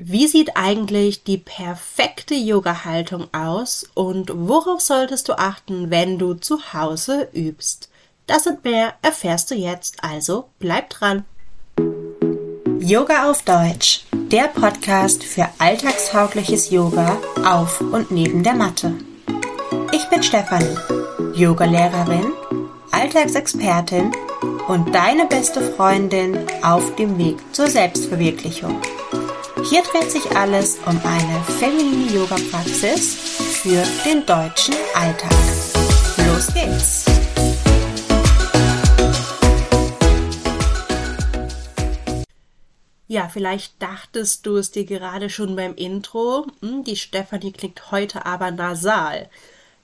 Wie sieht eigentlich die perfekte Yoga-Haltung aus und worauf solltest du achten, wenn du zu Hause übst? Das und mehr erfährst du jetzt, also bleib dran. Yoga auf Deutsch, der Podcast für alltagstaugliches Yoga auf und neben der Matte. Ich bin Stefanie, Yogalehrerin, Alltagsexpertin und deine beste Freundin auf dem Weg zur Selbstverwirklichung. Hier dreht sich alles um eine feminine Yoga-Praxis für den deutschen Alltag. Los geht's! Ja, vielleicht dachtest du es dir gerade schon beim Intro. Hm, die Stefanie klingt heute aber nasal.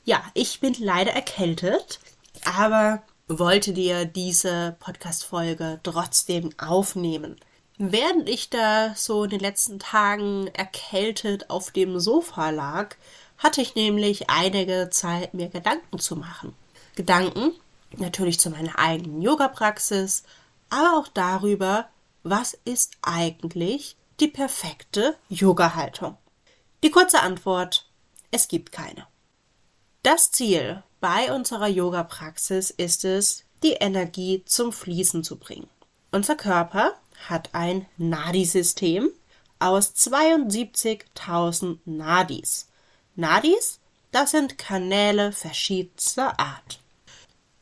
Ja, ich bin leider erkältet, aber wollte dir diese Podcast-Folge trotzdem aufnehmen. Während ich da so in den letzten Tagen erkältet auf dem Sofa lag, hatte ich nämlich einige Zeit, mir Gedanken zu machen. Gedanken natürlich zu meiner eigenen Yoga-Praxis, aber auch darüber, was ist eigentlich die perfekte Yoga-Haltung? Die kurze Antwort, es gibt keine. Das Ziel bei unserer Yoga-Praxis ist es, die Energie zum Fließen zu bringen. Unser Körper hat ein Nadi-System aus 72.000 Nadis. Nadis, das sind Kanäle verschiedenster Art.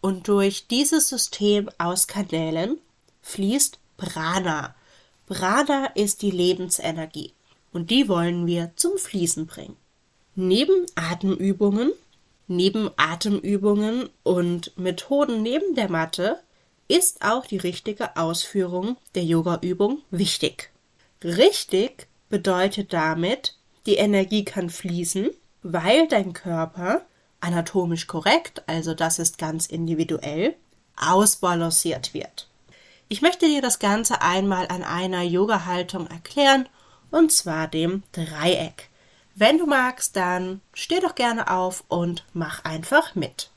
Und durch dieses System aus Kanälen fließt Prana. Prana ist die Lebensenergie und die wollen wir zum Fließen bringen. Neben Atemübungen, neben Atemübungen und Methoden neben der Matte ist auch die richtige Ausführung der Yoga-Übung wichtig. Richtig bedeutet damit, die Energie kann fließen, weil dein Körper anatomisch korrekt, also das ist ganz individuell, ausbalanciert wird. Ich möchte dir das Ganze einmal an einer Yoga-Haltung erklären, und zwar dem Dreieck. Wenn du magst, dann steh doch gerne auf und mach einfach mit.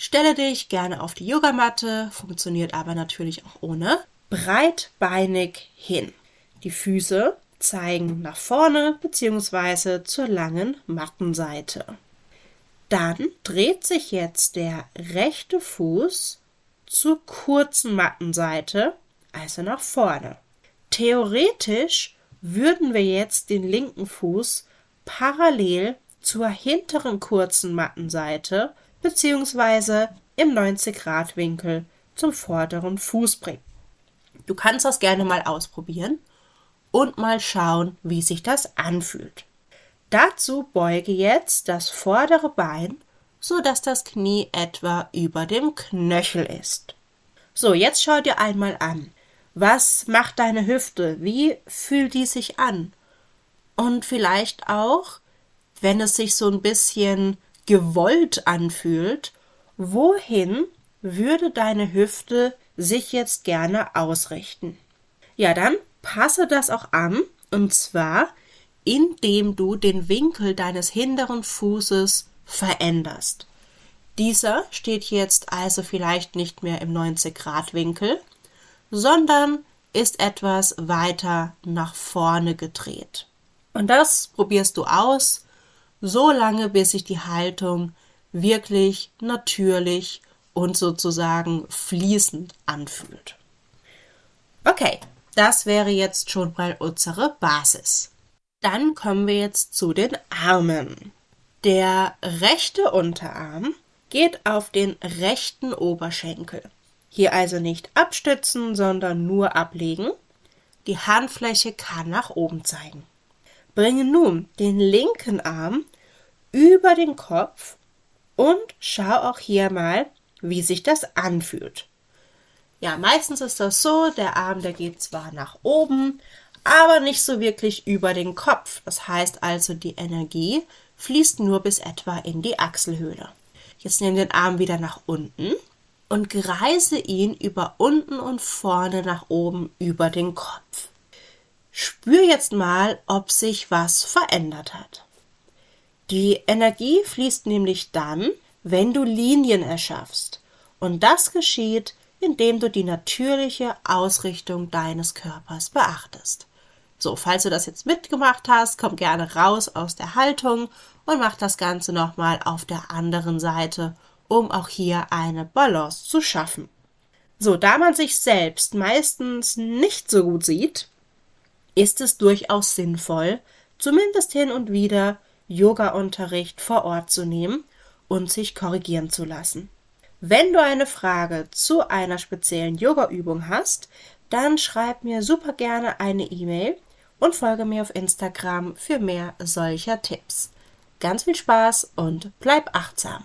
Stelle dich gerne auf die Yogamatte, funktioniert aber natürlich auch ohne. Breitbeinig hin. Die Füße zeigen nach vorne bzw. zur langen Mattenseite. Dann dreht sich jetzt der rechte Fuß zur kurzen Mattenseite, also nach vorne. Theoretisch würden wir jetzt den linken Fuß parallel zur hinteren kurzen Mattenseite beziehungsweise im 90-Grad-Winkel zum vorderen Fuß bringen. Du kannst das gerne mal ausprobieren und mal schauen, wie sich das anfühlt. Dazu beuge jetzt das vordere Bein, so dass das Knie etwa über dem Knöchel ist. So, jetzt schau dir einmal an. Was macht deine Hüfte? Wie fühlt die sich an? Und vielleicht auch, wenn es sich so ein bisschen gewollt anfühlt, wohin würde deine Hüfte sich jetzt gerne ausrichten? Ja, dann passe das auch an, und zwar indem du den Winkel deines hinteren Fußes veränderst. Dieser steht jetzt also vielleicht nicht mehr im 90 Grad Winkel, sondern ist etwas weiter nach vorne gedreht. Und das probierst du aus so lange, bis sich die Haltung wirklich natürlich und sozusagen fließend anfühlt. Okay, das wäre jetzt schon mal unsere Basis. Dann kommen wir jetzt zu den Armen. Der rechte Unterarm geht auf den rechten Oberschenkel. Hier also nicht abstützen, sondern nur ablegen. Die Handfläche kann nach oben zeigen. Bringe nun den linken Arm über den Kopf und schau auch hier mal, wie sich das anfühlt. Ja, meistens ist das so, der Arm, der geht zwar nach oben, aber nicht so wirklich über den Kopf. Das heißt also, die Energie fließt nur bis etwa in die Achselhöhle. Jetzt nimm den Arm wieder nach unten und greise ihn über unten und vorne nach oben über den Kopf. Spür jetzt mal, ob sich was verändert hat. Die Energie fließt nämlich dann, wenn du Linien erschaffst. Und das geschieht, indem du die natürliche Ausrichtung deines Körpers beachtest. So, falls du das jetzt mitgemacht hast, komm gerne raus aus der Haltung und mach das Ganze nochmal auf der anderen Seite, um auch hier eine Balance zu schaffen. So, da man sich selbst meistens nicht so gut sieht, ist es durchaus sinnvoll, zumindest hin und wieder Yoga-Unterricht vor Ort zu nehmen und sich korrigieren zu lassen. Wenn du eine Frage zu einer speziellen Yoga-Übung hast, dann schreib mir super gerne eine E-Mail und folge mir auf Instagram für mehr solcher Tipps. Ganz viel Spaß und bleib achtsam.